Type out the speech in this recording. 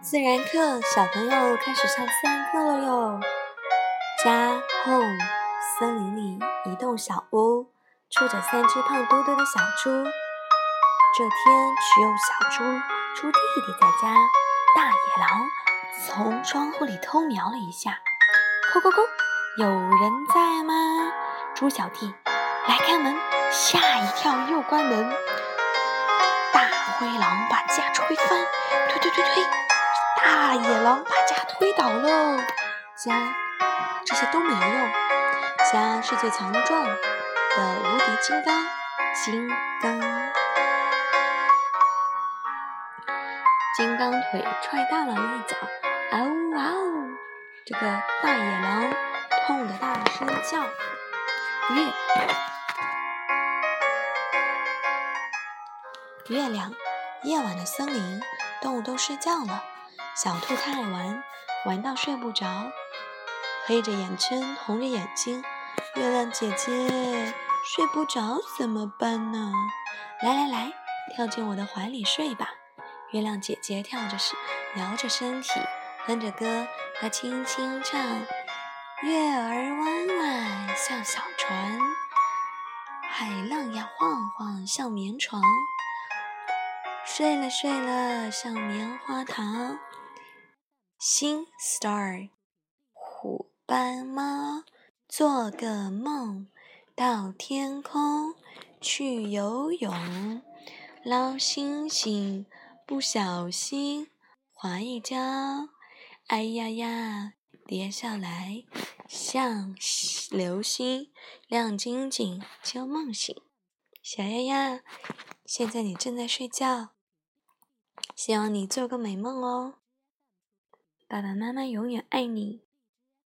自然课，小朋友开始上自然课了哟。家 home 森林里一栋小屋，住着三只胖嘟嘟的小猪。这天只有小猪猪弟弟在家，大野狼从窗户里偷瞄了一下，咕咕咕，有人在吗？猪小弟来开门，吓一跳又关门。大灰狼把家吹翻，推推推推。大野狼把家推倒了，家这些都没用。家是最强壮的无敌金刚，金刚，金刚腿踹大狼一脚，嗷呜嗷呜！这个大野狼痛得大声叫。月，月亮，夜晚的森林，动物都睡觉了。小兔太爱玩，玩到睡不着，黑着眼圈，红着眼睛。月亮姐姐睡不着怎么办呢？来来来，跳进我的怀里睡吧。月亮姐姐跳着身，摇着身体，哼着歌，她轻轻唱：月儿弯弯像小船，海浪呀晃晃像绵床。睡了睡了，像棉花糖。星 star，虎斑猫，做个梦，到天空去游泳。捞星星，不小心滑一跤，哎呀呀，跌下来像流星，亮晶晶就梦醒。小丫丫，现在你正在睡觉，希望你做个美梦哦。爸爸妈妈永远爱你。